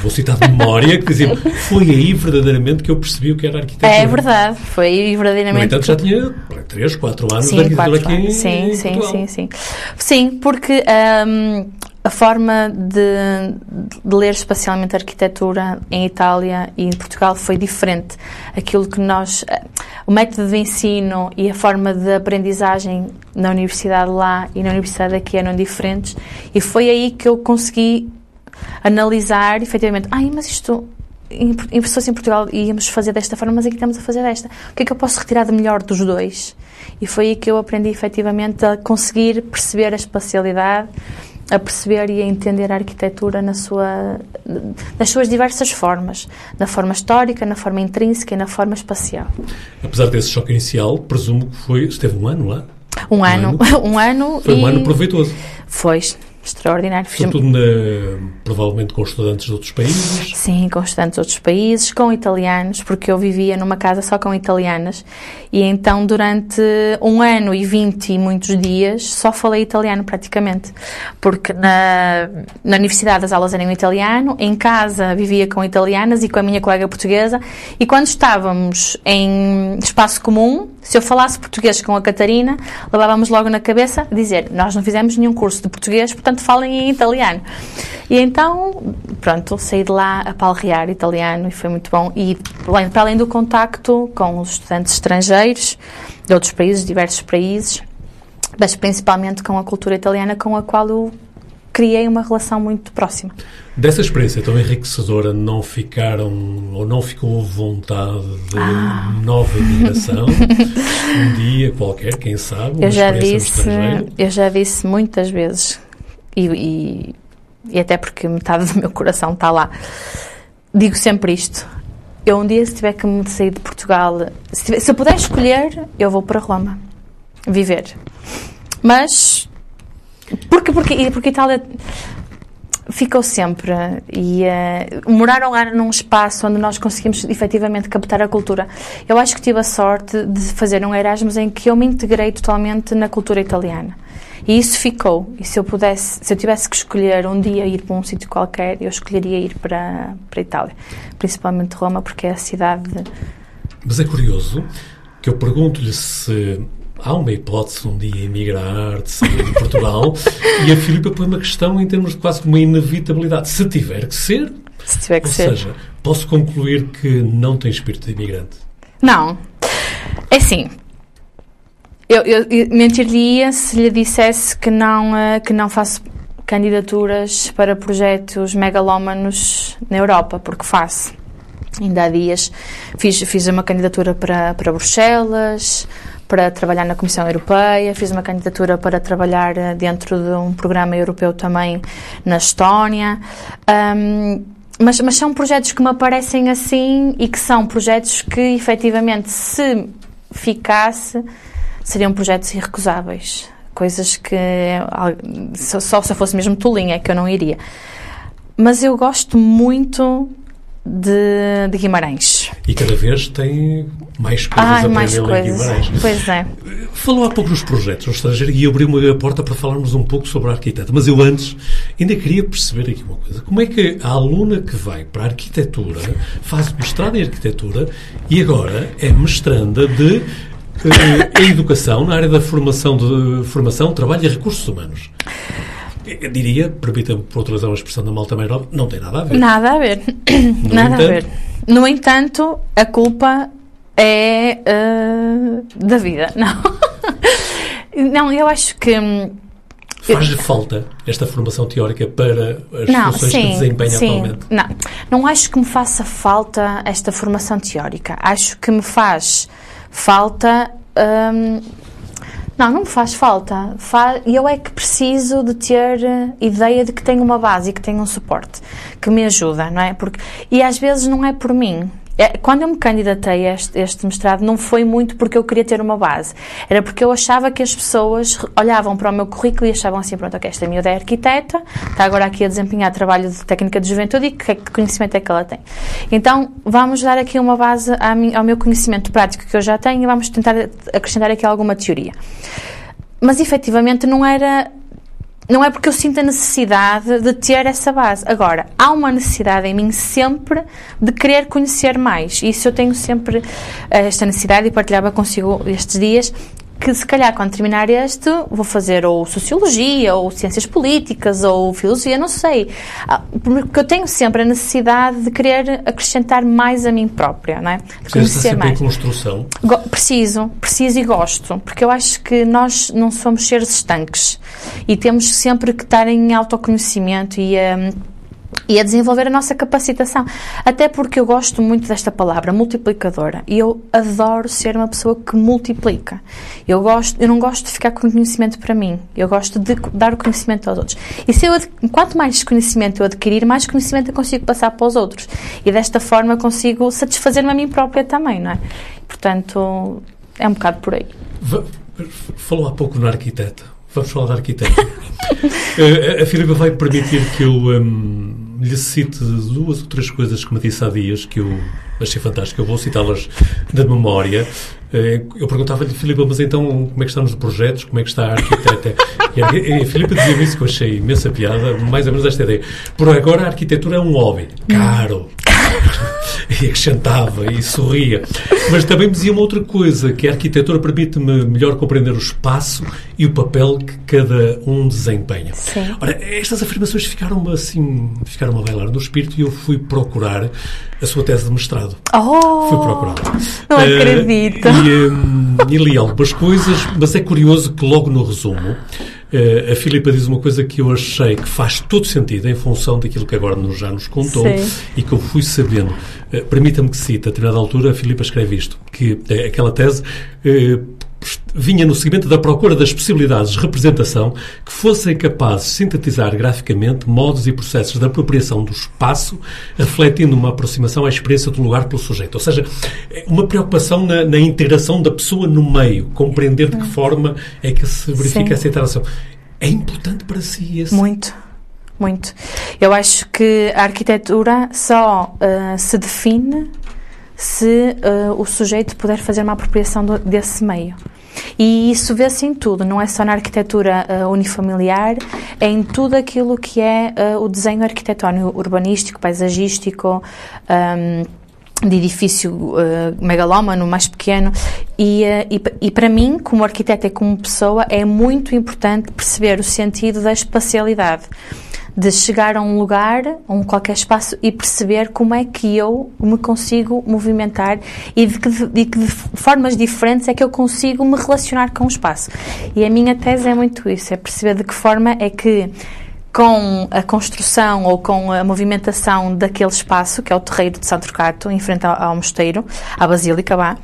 vou citar de memória, que dizia foi aí verdadeiramente que eu percebi o que era arquitetura. É verdade, foi aí verdadeiramente. No entanto, já tinha 3, 4 anos sim, de arquitetura aqui sim, sim, sim, sim. Sim, porque um, a forma de, de, ler espacialmente arquitetura em Itália e em Portugal foi diferente. Aquilo que nós. Eh, o método de ensino e a forma de aprendizagem na universidade lá e na universidade aqui eram diferentes, e foi aí que eu consegui analisar efetivamente, ai, mas isto em, em em Portugal íamos fazer desta forma, mas aqui estamos a fazer desta. O que é que eu posso retirar de melhor dos dois? E foi aí que eu aprendi efetivamente a conseguir perceber a espacialidade, a perceber e a entender a arquitetura na sua, nas suas diversas formas, na forma histórica, na forma intrínseca e na forma espacial. Apesar desse choque inicial, presumo que foi, esteve um ano lá? Um, um ano, ano, um ano. Foi um ano proveitoso. Foi, extraordinário. Sobretudo, na, provavelmente, com estudantes de outros países? Sim, com estudantes de outros países, com italianos, porque eu vivia numa casa só com italianas e então durante um ano e vinte e muitos dias só falei italiano praticamente, porque na, na universidade as aulas eram em italiano, em casa vivia com italianas e com a minha colega portuguesa e quando estávamos em espaço comum, se eu falasse português com a Catarina, levávamos logo na cabeça dizer, nós não fizemos nenhum curso de português, portanto falem em italiano. E então, pronto, saí de lá a palrear italiano e foi muito bom. E para além do contacto com os estudantes estrangeiros de outros países, diversos países, mas principalmente com a cultura italiana com a qual eu criei uma relação muito próxima. Dessa experiência tão enriquecedora, não ficaram ou não ficou vontade de ah. nova imigração? um dia qualquer, quem sabe? eu já disse, eu já disse muitas vezes e, e, e até porque metade do meu coração está lá. Digo sempre isto: eu um dia, se tiver que me sair de Portugal, se, tiver, se eu puder escolher, eu vou para Roma viver. Mas porque porque porque Itália ficou sempre e uh, moraram lá num espaço onde nós conseguimos efetivamente captar a cultura. Eu acho que tive a sorte de fazer um Erasmus em que eu me integrei totalmente na cultura italiana. E isso ficou. E se eu pudesse, se eu tivesse que escolher um dia ir para um sítio qualquer, eu escolheria ir para, para a Itália. Principalmente Roma, porque é a cidade. De... Mas é curioso que eu pergunto-lhe se há uma hipótese de um dia emigrar, de sair de Portugal, e a Filipa põe uma questão em termos de quase uma inevitabilidade. Se tiver que ser. Se tiver que ou ser. seja, posso concluir que não tem espírito de imigrante? Não. É assim, eu, eu, eu se lhe dissesse que não, uh, que não faço candidaturas para projetos megalómanos na Europa, porque faço. Ainda há dias fiz, fiz uma candidatura para, para Bruxelas, para trabalhar na Comissão Europeia, fiz uma candidatura para trabalhar eh, dentro de um programa europeu também na Estónia. Um, mas, mas são projetos que me aparecem assim e que são projetos que efetivamente, se ficasse, seriam projetos irrecusáveis. Coisas que só se eu fosse mesmo tolinha que eu não iria. Mas eu gosto muito de, de, Guimarães. E cada vez tem mais coisas Ai, a mais coisas. em Guimarães. Pois é. Falou há pouco nos projetos no estrangeiro e abriu-me a porta para falarmos um pouco sobre a arquiteta. Mas eu antes ainda queria perceber aqui uma coisa. Como é que a aluna que vai para a arquitetura faz mestrado em arquitetura e agora é mestranda de a educação na área da formação, de, formação, trabalho e recursos humanos. Eu diria, permita-me por outra razão a expressão da malta mais nova, não tem nada a ver. Nada a ver. No nada entanto, a ver. No entanto, a culpa é uh, da vida. Não. não, eu acho que. Hum, Faz-lhe falta esta formação teórica para as não, funções sim, que desempenha sim. atualmente? Não, não acho que me faça falta esta formação teórica. Acho que me faz falta. hum, não, não me faz falta. Fa- Eu é que preciso de ter eh, ideia de que tenho uma base e que tenho um suporte que me ajuda, não é? Porque, e às vezes não é por mim. É, quando eu me candidatei a este, este mestrado, não foi muito porque eu queria ter uma base. Era porque eu achava que as pessoas olhavam para o meu currículo e achavam assim: pronto, ok, esta miúda é arquiteta, está agora aqui a desempenhar trabalho de técnica de juventude e que, que conhecimento é que ela tem? Então, vamos dar aqui uma base ao meu conhecimento prático que eu já tenho e vamos tentar acrescentar aqui alguma teoria. Mas efetivamente não era. Não é porque eu sinto a necessidade de ter essa base. Agora, há uma necessidade em mim sempre de querer conhecer mais. Isso eu tenho sempre eh, esta necessidade e partilhava consigo estes dias que se calhar quando terminar este vou fazer ou Sociologia, ou Ciências Políticas, ou Filosofia, não sei. Ah, Porque eu tenho sempre a necessidade de querer acrescentar mais a mim própria, não é? De conhecer mais. construção. Go- Preciso, preciso e gosto, porque eu acho que nós não somos seres estanques e temos sempre que estar em autoconhecimento e a, e a desenvolver a nossa capacitação. Até porque eu gosto muito desta palavra, multiplicadora, e eu adoro ser uma pessoa que multiplica. Eu, gosto, eu não gosto de ficar com conhecimento para mim, eu gosto de dar o conhecimento aos outros. E se eu, quanto mais conhecimento eu adquirir, mais conhecimento eu consigo passar para os outros. E desta forma consigo satisfazer-me a mim própria também, não é? Portanto, é um bocado por aí. Falou há pouco na arquiteta. Vamos falar da arquiteta. Eh, a Filipe vai permitir que eu hum, lhe cite duas ou três coisas que me disse há dias que eu achei fantástico. Eu vou citá-las da memória. Eh, Eu perguntava-lhe, Filipe, mas então como é que estamos de projetos? Como é que está a arquiteta? E a, a Filipe dizia-me isso que eu achei imensa piada, mais ou menos esta ideia. Por agora a arquitetura é um hobby. Caro. e acrescentava e sorria. Mas também me dizia uma outra coisa, que a arquitetura permite-me melhor compreender o espaço e o papel que cada um desempenha. Sim. Ora, estas afirmações ficaram-me assim, ficaram a bailar no espírito e eu fui procurar a sua tese de mestrado. Oh! Fui procurar. Não Eh, acredito. E, hum, e li algumas coisas, mas é curioso que logo no resumo a Filipa diz uma coisa que eu achei que faz todo sentido em função daquilo que agora nos, já nos contou Sim. e que eu fui sabendo. Eh, Permita-me que cite, a determinada altura a Filipa escreve isto, que eh, aquela tese eh, vinha no seguimento da procura das possibilidades de representação que fossem capazes de sintetizar graficamente modos e processos de apropriação do espaço, refletindo uma aproximação à experiência do lugar pelo sujeito. Ou seja, é uma preocupação na, na integração da pessoa no meio, compreender de que forma é que se verifica Sim. essa interação. É importante para si esse Muito, muito. Eu acho que a arquitetura só ah, se define se ah, o sujeito puder fazer uma apropriação do- desse meio. E isso vê-se em tudo, não é só na arquitetura ah, unifamiliar, é em tudo aquilo que é ah, o desenho arquitetónico, urbanístico, paisagístico, ahm, de edifício eh, megalómano, mais pequeno. E, e, e para mim, como arquiteta e como pessoa, é muito importante perceber o sentido da espacialidade. De chegar a um lugar, a um qualquer espaço e perceber como é que eu me consigo movimentar e de que, de que formas diferentes é que eu consigo me relacionar com o espaço. E a minha tese é muito isso, é perceber de que forma é que com a construção ou com a movimentação daquele espaço, que é o terreiro de Santo Turcato, em frente ao, ao mosteiro, à Basílica, vá,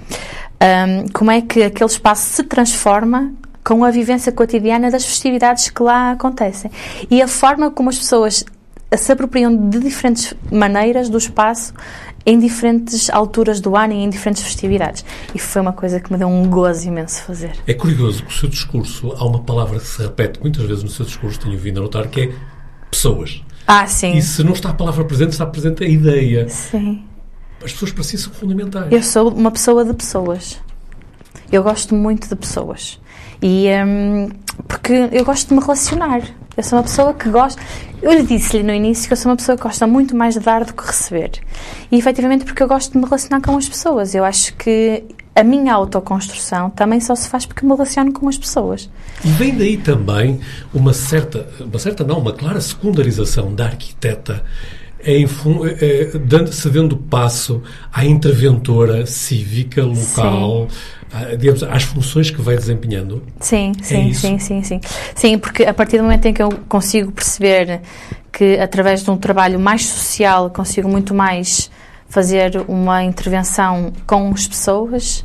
hum, como é que aquele espaço se transforma com a vivência cotidiana das festividades que lá acontecem. E a forma como as pessoas se apropriam de diferentes maneiras do espaço em diferentes alturas do ano e em diferentes festividades. E foi uma coisa que me deu um gozo imenso fazer. É curioso que o seu discurso, há uma palavra que se repete muitas vezes no seu discurso, tenho vindo a notar, que é pessoas. Ah, sim. E se não está a palavra presente, está presente a ideia. Sim. As pessoas para si são fundamentais. Eu sou uma pessoa de pessoas. Eu gosto muito de pessoas. E hum, porque eu gosto de me relacionar. Eu sou uma pessoa que gosta. Eu lhe disse-lhe no início que eu sou uma pessoa que gosta muito mais de dar do que receber. E efetivamente porque eu gosto de me relacionar com as pessoas. Eu acho que a minha autoconstrução também só se faz porque me relaciono com as pessoas. E vem daí também uma certa, uma certa não, uma clara secundarização da arquiteta é, é, dando, cedendo passo à interventora cívica local, a, digamos, às funções que vai desempenhando? Sim, é sim, é sim, sim, sim. Sim, porque a partir do momento em que eu consigo perceber que através de um trabalho mais social consigo muito mais fazer uma intervenção com as pessoas,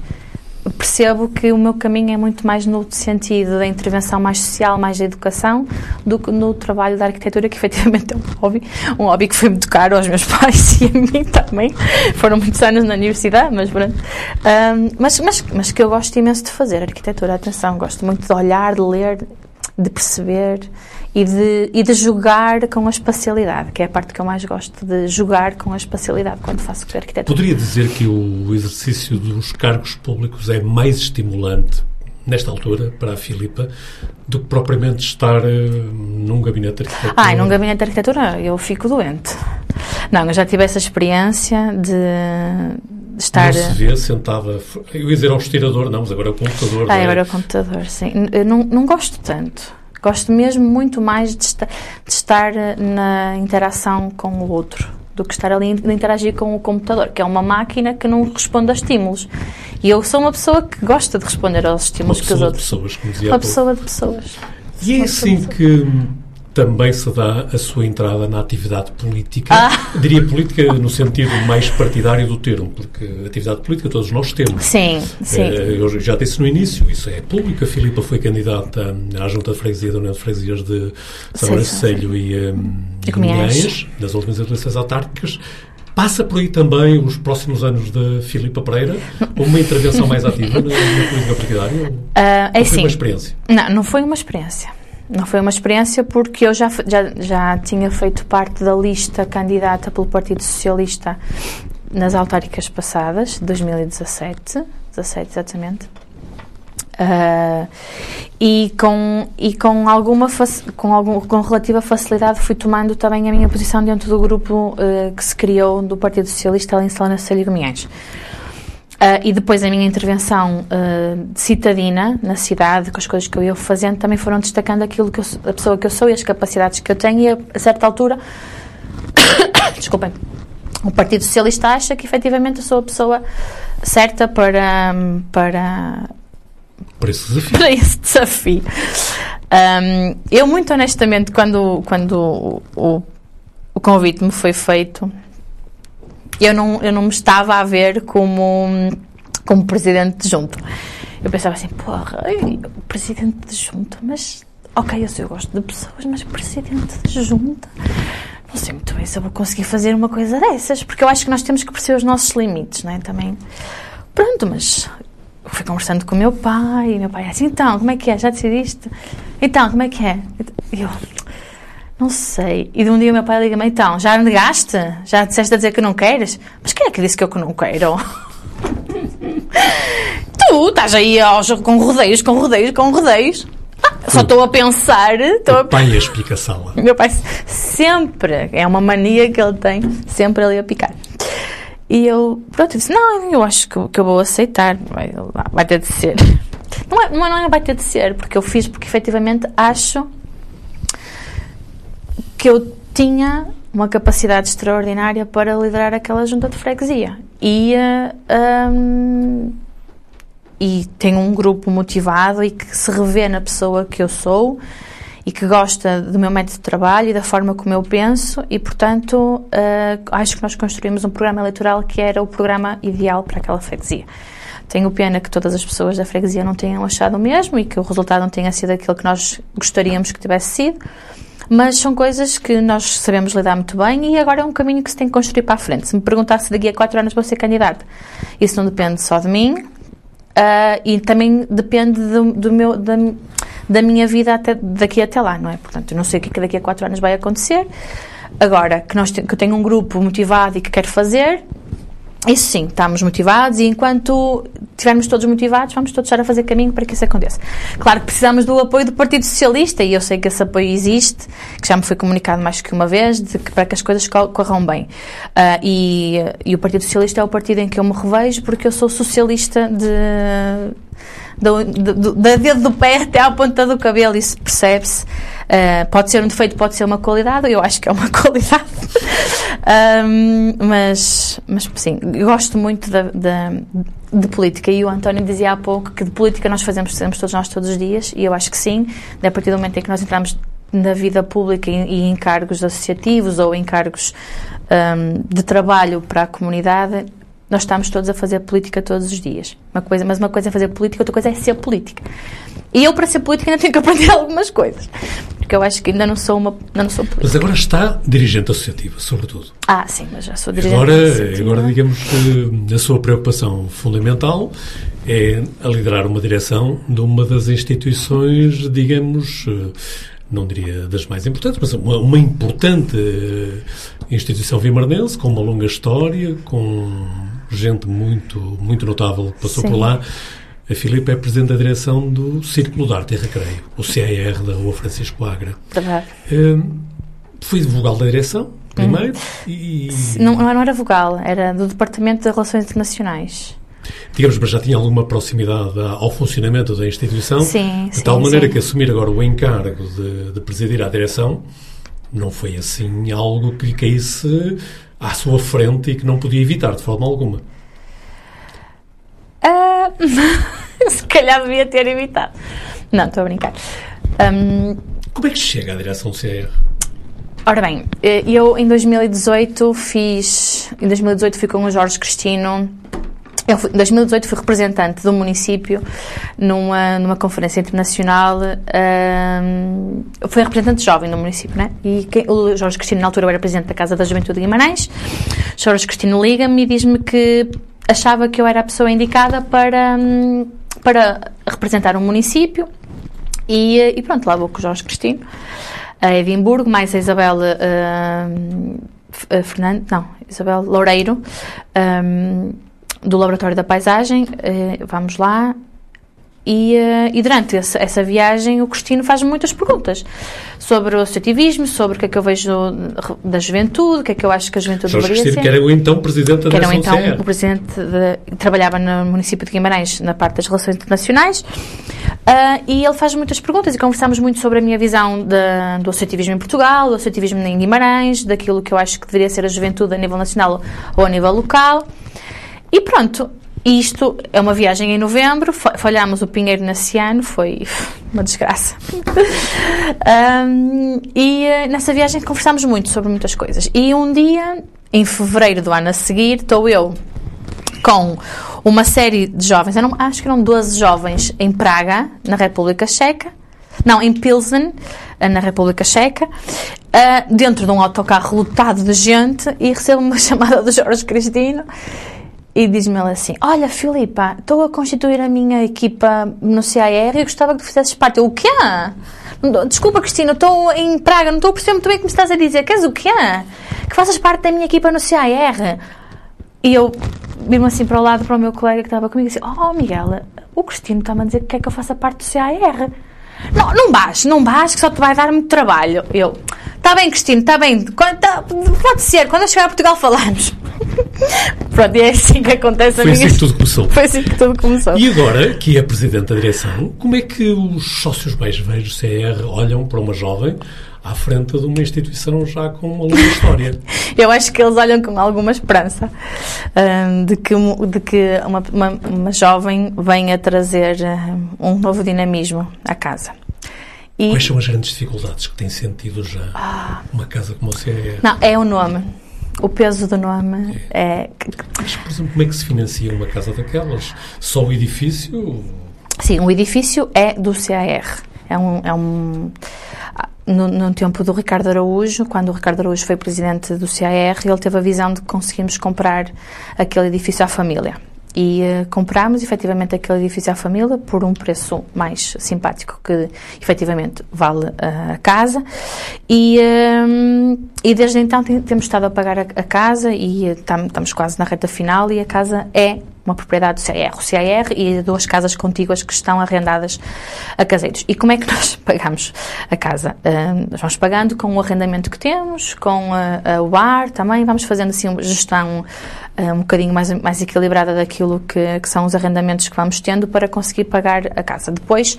percebo que o meu caminho é muito mais no sentido da intervenção mais social, mais da educação, do que no trabalho da arquitetura, que efetivamente é um hobby, um hobby que foi muito caro aos meus pais e a mim também. Foram muitos anos na universidade, mas pronto. Um, mas, mas, mas que eu gosto imenso de fazer, arquitetura, atenção, gosto muito de olhar, de ler, de perceber e de, e de jogar com a espacialidade, que é a parte que eu mais gosto, de jogar com a espacialidade quando faço arquitetura. Poderia dizer que o exercício dos cargos públicos é mais estimulante nesta altura, para a Filipa, do que propriamente estar uh, num gabinete de arquitetura? Ah, num gabinete de arquitetura eu fico doente. Não, eu já tive essa experiência de, estar... Não se vê sentada... Eu ia dizer ao estirador, não, mas agora é o computador. Ah, é? agora é o computador, sim. Eu não, não gosto tanto. Gosto mesmo muito mais de, esta, de estar na interação com o outro do que estar ali a interagir com o computador, que é uma máquina que não responde a estímulos. E eu sou uma pessoa que gosta de responder aos estímulos que os outros. Pessoas, como dizia uma pessoa de pessoas. E é assim que também se dá a sua entrada na atividade política, ah. diria política no sentido mais partidário do termo, porque atividade política todos nós temos. Sim, sim. Eh, eu já disse no início, isso é público. A Filipa foi candidata à Junta de Freguesia da União de Freguesias de São Lourenço e, um, e Cominhães, nas últimas eleições autárquicas. Passa por aí também os próximos anos da Filipa Pereira? Uma intervenção mais ativa na, na política partidária? Uh, é foi sim. uma experiência? Não, não foi uma experiência não foi uma experiência porque eu já, já, já tinha feito parte da lista candidata pelo Partido Socialista nas autárquicas passadas, 2017, 17 exatamente. Uh, e com, e com alguma com, algum, com relativa facilidade fui tomando também a minha posição dentro do grupo uh, que se criou do Partido Socialista ali em Celho Gomiães. Uh, e depois a minha intervenção uh, citadina na cidade, com as coisas que eu ia fazendo, também foram destacando aquilo que eu, a pessoa que eu sou e as capacidades que eu tenho. E a, a certa altura, desculpem, o Partido Socialista acha que efetivamente eu sou a pessoa certa para. para para esse desafio. Para esse desafio. Um, eu, muito honestamente, quando, quando o, o, o convite me foi feito, eu não, eu não me estava a ver como, como presidente de junta. Eu pensava assim, porra, presidente de junta, mas ok, eu, sei, eu gosto de pessoas, mas presidente de junta, não sei muito bem se eu vou conseguir fazer uma coisa dessas, porque eu acho que nós temos que perceber os nossos limites, não é? Também. Pronto, mas fui conversando com o meu pai, e meu pai assim, então, como é que é? Já decidiste? Então, como é que é? E eu, não sei. E de um dia o meu pai liga-me, então, já negaste? Já disseste a dizer que não queres? Mas quem é que disse que eu que não quero? tu estás aí aos, com rodeios, com rodeios, com rodeios. Ah, só estou a pensar. Estou a... pai a explicação. Meu pai sempre, é uma mania que ele tem, sempre ali a picar. E eu, pronto, eu disse: Não, eu acho que, que eu vou aceitar, vai, vai ter de ser. Não é, não é vai ter de ser, porque eu fiz porque efetivamente acho que eu tinha uma capacidade extraordinária para liderar aquela junta de freguesia. E, uh, um, e tenho um grupo motivado e que se revê na pessoa que eu sou e que gosta do meu método de trabalho e da forma como eu penso e, portanto, uh, acho que nós construímos um programa eleitoral que era o programa ideal para aquela freguesia. Tenho pena que todas as pessoas da freguesia não tenham achado o mesmo e que o resultado não tenha sido aquele que nós gostaríamos que tivesse sido, mas são coisas que nós sabemos lidar muito bem e agora é um caminho que se tem que construir para a frente. Se me perguntasse daqui a quatro anos vou ser candidata, isso não depende só de mim uh, e também depende do, do meu, da, da, minha vida até, daqui até lá, não é? Portanto, eu não sei o que, é daqui a quatro anos vai acontecer. Agora, que, nós, que eu tenho um grupo motivado e que quero fazer, isso sim, estamos motivados e enquanto estivermos todos motivados, vamos todos estar a fazer caminho para que isso aconteça. Claro que precisamos do apoio do Partido Socialista e eu sei que esse apoio existe, que já me foi comunicado mais que uma vez, de que, para que as coisas corram bem. Uh, e, e o Partido Socialista é o partido em que eu me revejo porque eu sou socialista de da dedo do pé até à ponta do cabelo, isso percebe-se. Uh, pode ser um defeito, pode ser uma qualidade, eu acho que é uma qualidade. um, mas, mas sim, gosto muito da, da, de política e o António dizia há pouco que de política nós fazemos, fazemos todos nós todos os dias e eu acho que sim, a partir do momento em que nós entramos na vida pública e, em cargos associativos ou em cargos um, de trabalho para a comunidade, nós estamos todos a fazer política todos os dias. Uma coisa, mas uma coisa é fazer política, outra coisa é ser política. E eu, para ser política, ainda tenho que aprender algumas coisas. Porque eu acho que ainda não sou uma. Ainda não sou política. Mas agora está dirigente associativa, sobretudo. Ah, sim, mas já sou dirigente agora, associativa. Agora, digamos que a sua preocupação fundamental é a liderar uma direção de uma das instituições, digamos, não diria das mais importantes, mas uma, uma importante eh, instituição vimarnense, com uma longa história, com gente muito, muito notável que passou Sim. por lá. A Filipe é Presidente da Direção do Círculo de Arte e Recreio, o CAR da Rua Francisco Agra. Verdade. Hum, Fui vogal da direção, primeiro, e, Não, não era vogal, era do Departamento de Relações Internacionais. digamos, mas já tinha alguma proximidade ao funcionamento da instituição, Sim, de sim, tal maneira sim. que assumir agora o encargo de, de presidir a direção não foi assim algo que lhe caísse à sua frente e que não podia evitar de forma alguma. Ah, se calhar devia ter evitado. Não, estou a brincar. Hum, Como é que chega à direção do CAR? ora bem, eh, eu em 2018 fiz. Em 2018 fui com o Jorge Cristino. Eu em 2018 fui representante do município numa, numa conferência internacional. hum, fui representante jovem do município, né? E quem- o Jorge Cristino, na altura, era presidente da Casa da Juventude de Guimarães. Jorge Cristino liga-me e diz-me que achava que eu era a pessoa indicada para, hum, para representar um município. E, eh, e pronto, lá vou com o Jorge Cristino a Edimburgo, mais a Isabel F- eh, Fernando, não, Isabel Loureiro, hum, do Laboratório da Paisagem. eh, vamos lá. E, eh, e durante esse- essa viagem, o Cristino faz-me muitas perguntas sobre o associativismo, sobre o que é que eu vejo da juventude, o que é que eu acho que a juventude Jorge deveria Cristina, ser que era o então Presidente da que era direção então o presidente de, trabalhava no município de Guimarães na parte das relações internacionais Ah, e ele faz muitas perguntas e conversámos muito sobre a minha visão da- do associativismo em Portugal, do associativismo em Guimarães, daquilo que eu acho que deveria ser a juventude a nível nacional ou a nível local e pronto, isto é uma viagem em novembro, fa- falhámos o Pinheiro nesse ano, foi uma desgraça. Ahm, e eh, nessa viagem conversámos muito sobre muitas coisas. E um dia, em fevereiro do ano a seguir, estou eu com uma série de jovens, eram, acho que eram 12 jovens em Praga, na República Checa, não, em Pilsen, eh, na República Checa, ah, dentro de um autocarro lotado de gente e recebo uma chamada do Jorge Cristino e diz-me ele assim: Olha, Filipa, estou a constituir a minha equipa no CAR e gostava que tu fizesses parte. Eu, o quê? Desculpa, Cristina, estou em Praga, não estou a perceber muito bem o que me estás a dizer. Queres o quê? Que faças parte da minha equipa no CAR. E eu vi-me assim para o lado para o meu colega que estava comigo e disse: Oh, Miguel, o Cristino está-me a dizer que quer que eu faça parte do CAR. Não, não vais, não vais, que só te vai dar muito trabalho. Eu, está bem, Cristino, está bem, quando, tá- pode ser, quando eu chegar a Portugal falamos. Pronto, e é assim que acontece a Foi minha. assim que tudo começou. Foi assim que tudo começou. E agora, que é Presidente da direção, como é que os sócios mais velhos do CR olham para uma jovem à frente de uma instituição já com uma longa história? Eu acho que eles olham com alguma esperança hum, de que, de que uma, uma, uma jovem venha trazer hum, um novo dinamismo à casa. E, Quais são as grandes dificuldades que tem sentido já Ah. uma casa como o CR? não, é o nome. O peso do nome é. Mas, por exemplo, como é que se financia uma casa daquelas? Só o edifício? Sim, o edifício é do CAR. É um. É um no, no tempo do Ricardo Araújo, quando o Ricardo Araújo foi presidente do CAR, ele teve a visão de que conseguimos comprar aquele edifício à família. E eh, comprámos efetivamente aquele edifício à família por um preço mais simpático que efetivamente vale eh, a casa. E, eh, e desde então tem- temos estado a pagar a, a casa e tam- estamos quase na reta final e a casa é uma propriedade do CAR. O CAR e duas casas contíguas que estão arrendadas a caseiros. E como é que nós pagamos a casa? Ah, nós vamos pagando com o arrendamento que temos, com ah, ah, o ar também, vamos fazendo assim uma gestão ah, um bocadinho mais, mais equilibrada daquilo que, que são os arrendamentos que vamos tendo para conseguir pagar a casa. Depois,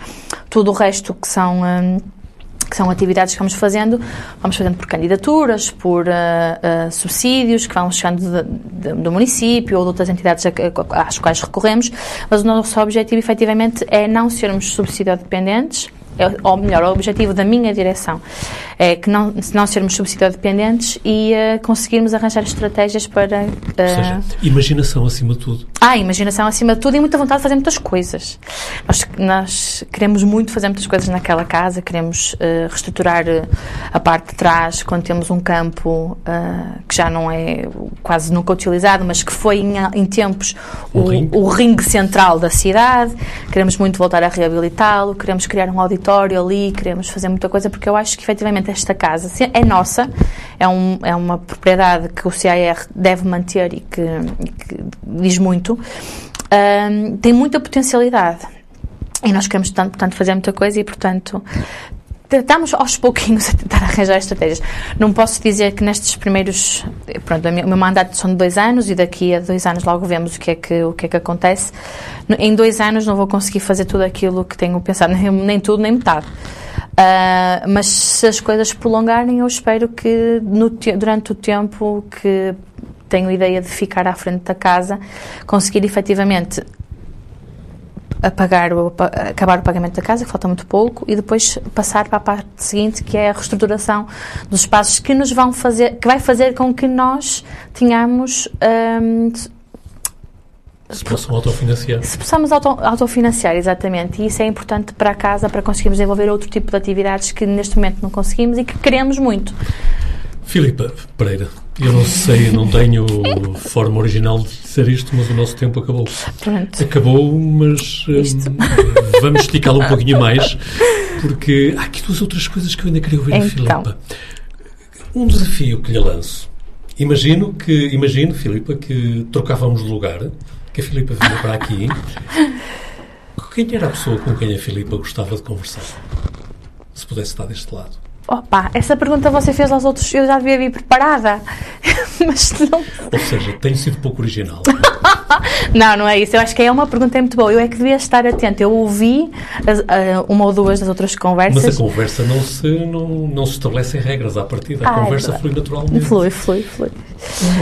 tudo o resto que são. ah, que são atividades que vamos fazendo, vamos fazendo por candidaturas, por uh, uh, subsídios que vão chegando de, de, do município ou de outras entidades às quais recorremos, mas o nosso objetivo efetivamente é não sermos subsídio dependentes, é, ou melhor, o objetivo da minha direção é que não, não sermos subsídio-dependentes e uh, conseguirmos arranjar estratégias para... Uh, Ou seja, imaginação acima de tudo. Ah, imaginação acima de tudo e muita vontade de fazer muitas coisas. Nós, nós queremos muito fazer muitas coisas naquela casa, queremos uh, reestruturar a parte de trás quando temos um campo que já não é quase nunca utilizado, mas que foi em, em tempos o, ringue. o ringue central da cidade. Queremos muito voltar a reabilitá-lo, queremos criar um auditório ali, queremos fazer muita coisa porque eu acho que efetivamente esta casa é nossa, é, um, é uma propriedade que o CAR deve manter e que, que diz muito, um, tem muita potencialidade. E nós queremos, tanto, portanto, fazer muita coisa e, portanto, estamos aos pouquinhos a tentar arranjar estratégias. Não posso dizer que nestes primeiros. Pronto, o meu mandato são de dois anos e daqui a dois anos logo vemos o que é que, o que, é que acontece. Em dois anos não vou conseguir fazer tudo aquilo que tenho pensado, nem, nem tudo, nem metade. Uh, mas se as coisas prolongarem, eu espero que no, durante o tempo que tenho ideia de ficar à frente da casa, conseguir efetivamente apagar o, acabar o pagamento da casa, que falta muito pouco, e depois passar para a parte seguinte, que é a reestruturação dos espaços que nos vão fazer, que vai fazer com que nós tenhamos um, se possam autofinanciar. Se possamos auto, autofinanciar, exatamente. E isso é importante para a casa, para conseguirmos desenvolver outro tipo de atividades que neste momento não conseguimos e que queremos muito. Filipa Pereira, eu não sei, não tenho forma original de dizer isto, mas o nosso tempo acabou. Pronto. Acabou, mas hum, vamos esticá-lo um pouquinho mais, porque há aqui duas outras coisas que eu ainda queria ouvir então. Filipa. Um desafio que lhe lanço. Imagino que, imagino, Filipa, que trocávamos de lugar que a Filipa vinha para aqui. Quem era a pessoa com quem a Filipa gostava de conversar? Se pudesse estar deste lado. Opa, essa pergunta você fez aos outros, eu já devia vir preparada. Mas não. Ou seja, tem sido pouco original. não, não é isso. Eu acho que é uma pergunta muito boa. Eu é que devia estar atento. Eu ouvi uh, uma ou duas das outras conversas. Mas a conversa não se, não, não se estabelecem regras à partida. A ah, conversa é flui naturalmente. Flui, flui, flui.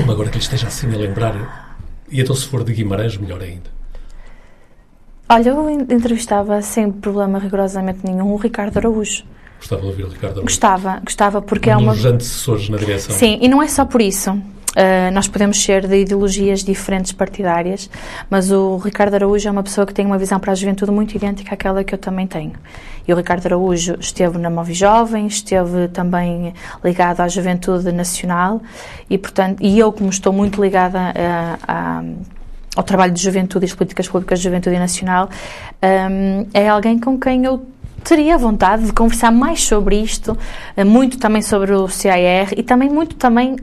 Não, agora que lhe esteja assim a lembrar e então, se for de Guimarães, melhor ainda. Olha, eu entrevistava sem problema rigorosamente nenhum o Ricardo Araújo. Gostava de ouvir o Ricardo Araújo? Gostava, gostava, porque um é uma. dos antecessores na direção. Sim, e não é só por isso. Uh, nós podemos ser de ideologias diferentes partidárias, mas o Ricardo Araújo é uma pessoa que tem uma visão para a juventude muito idêntica àquela que eu também tenho. E o Ricardo Araújo esteve na Movi Jovem, esteve também ligado à juventude nacional e, portanto, e eu, como estou muito ligada a, a ao trabalho de juventude e as políticas públicas de juventude nacional, um, é alguém com quem eu teria vontade de conversar mais sobre isto, eh, muito também sobre o CIR e também muito também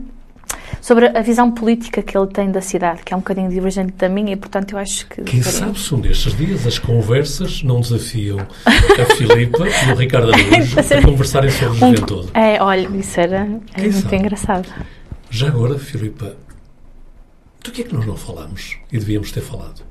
sobre a visão política que ele tem da cidade, que é um bocadinho divergente da minha e, portanto, eu acho que... Quem sabe se um destes dias as conversas não desafiam a Filipa e o Ricardo Araújo a conversarem sobre um, juventude. É, olha, isso era, era muito sabe? engraçado. Já agora, Filipa, do que é que nós não falamos e devíamos ter falado?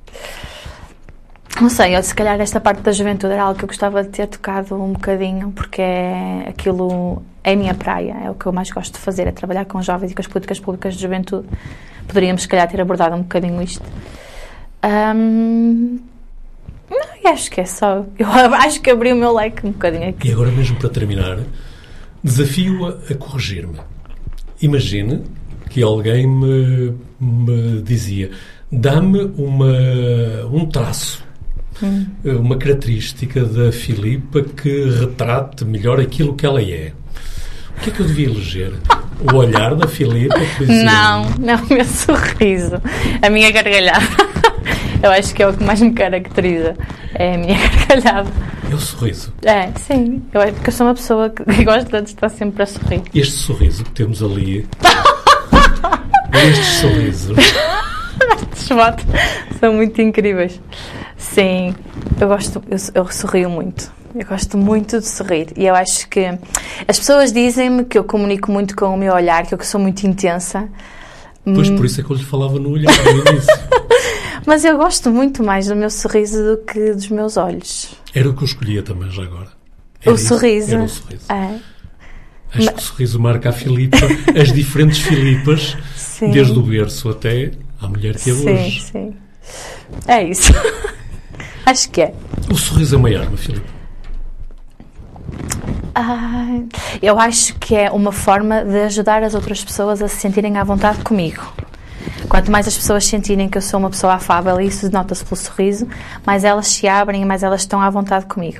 Não sei, eu, se calhar esta parte da juventude era algo que eu gostava de ter tocado um bocadinho, porque é aquilo é a minha praia, é o que eu mais gosto de fazer, é trabalhar com jovens e com as políticas públicas de juventude. Poderíamos, se calhar, ter abordado um bocadinho isto. Um, não, acho que é só. Eu acho que abri o meu leque um bocadinho aqui. E agora, mesmo para terminar, desafio-a a, corrigir-me. Imagine que alguém me, me dizia: dá-me um traço hum. uma característica da Filipa que retrate melhor aquilo que ela é. O que é que eu devia eleger? O olhar da Filipa, por exemplo? Não, não, o meu sorriso. A minha gargalhada. Eu acho que é o que mais me caracteriza. É a minha gargalhada. É o sorriso? É, sim. Eu, porque eu sou uma pessoa que gosta de estar sempre a sorrir. Este sorriso que temos ali. estes sorrisos. Estes são muito incríveis. Sim, eu gosto, eu, eu sorrio muito. Eu gosto muito de sorrir e eu acho que as pessoas dizem-me que eu comunico muito com o meu olhar, que eu sou muito intensa. Pois por isso é que eu lhe falava no olhar no início. Mas eu gosto muito mais do meu sorriso do que dos meus olhos. Era o que eu escolhia também já agora. Era o isso, sorriso. Era o sorriso. É. Acho que o sorriso marca a Filipa, as diferentes Filipas, Sim. desde o berço até à mulher que é Sim, hoje. sim. É isso. Acho que é. O sorriso é uma arma, Filipa. Ah, eu acho que é uma forma de ajudar as outras pessoas a se sentirem à vontade comigo. Quanto mais as pessoas sentirem que eu sou uma pessoa afável, e isso nota-se pelo sorriso, mais elas se abrem e mais elas estão à vontade comigo.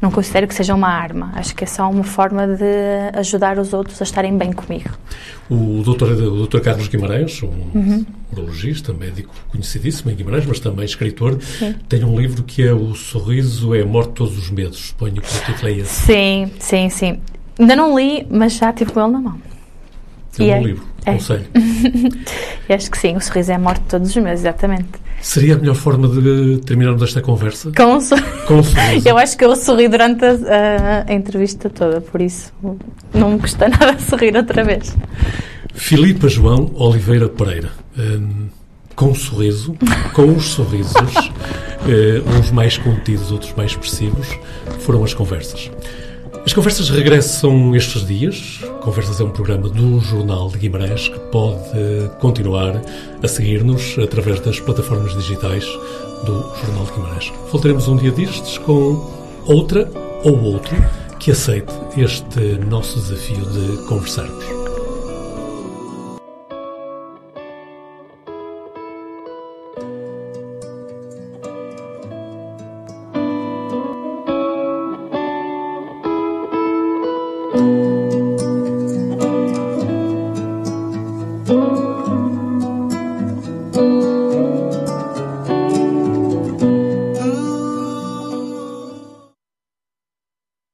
Não considero que seja uma arma. Acho que é só uma forma de ajudar os outros a estarem bem comigo. O doutor, o doutor Carlos Guimarães, um Uhum. urologista, médico conhecidíssimo em Guimarães, mas também escritor, tem um livro que é O Sorriso é a Morte de Todos os Medos. Suponho que o título é esse. Sim, sim, sim. Ainda não li, mas já tive com ele na mão. É um E bom é- livro, é. aconselho. E acho que sim, o sorriso é a morte de todos os meus, exatamente. Seria a melhor forma de terminarmos esta conversa? Com sor- Com sorriso. Eu acho que eu sorri durante a, a- a entrevista toda, por isso não me custa nada sorrir outra vez. Filipa João Oliveira Pereira. Hum, com um sorriso, com os sorrisos, eh, uns mais contidos, outros mais expressivos, foram as conversas. As conversas regressam estes dias. Conversas é um programa do Jornal de Guimarães que pode eh, continuar a seguir-nos através das plataformas digitais do Jornal de Guimarães. Voltaremos um dia destes com outra ou outro que aceite este nosso desafio de conversarmos.